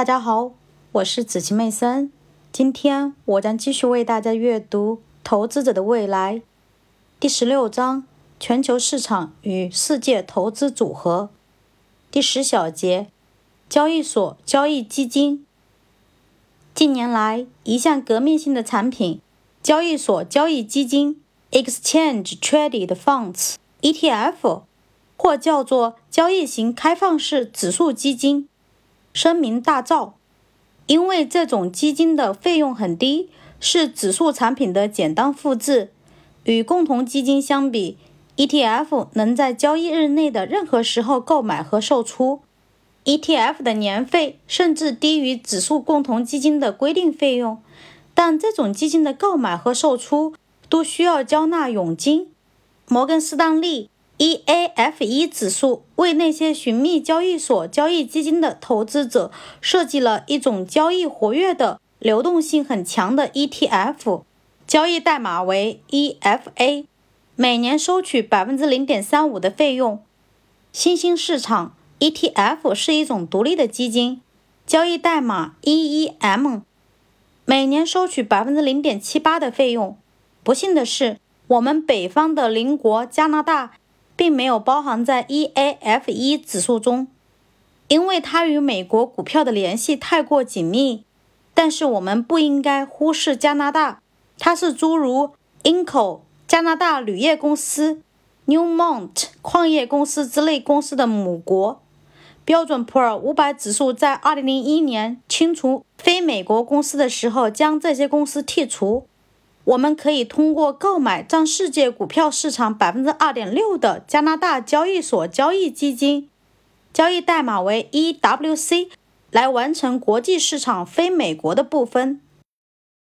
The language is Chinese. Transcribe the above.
大家好，我是紫琪妹森。今天我将继续为大家阅读《投资者的未来》第十六章：全球市场与世界投资组合。第十小节：交易所交易基金。近年来，一项革命性的产品——交易所交易基金 （Exchange Traded Funds，ETF） 或叫做交易型开放式指数基金，声名大噪。因为这种基金的费用很低，是指数产品的简单复制。与共同基金相比，ETF 能在交易日内的任何时候购买和售出。ETF 的年费甚至低于指数共同基金的规定费用，但这种基金的购买和售出都需要交纳佣金。摩根士丹利。EAFE 指数为那些寻觅交易所交易基金的投资者设计了一种交易活跃的、流动性很强的 ETF，交易代码为 EFA，每年收取百分之零点三五的费用。新兴市场 ETF 是一种独立的基金，交易代码 EEM，每年收取百分之零点七八的费用。不幸的是，我们北方的邻国加拿大。并没有包含在 EAFE 指数中，因为它与美国股票的联系太过紧密。但是我们不应该忽视加拿大，它是诸如 Inco 加拿大铝业公司、Newmont 矿业公司之类公司的母国。标准普尔五百指数在2001年清除非美国公司的时候，将这些公司剔除。我们可以通过购买占世界股票市场百分之二点六的加拿大交易所交易基金，交易代码为 EWC，来完成国际市场非美国的部分。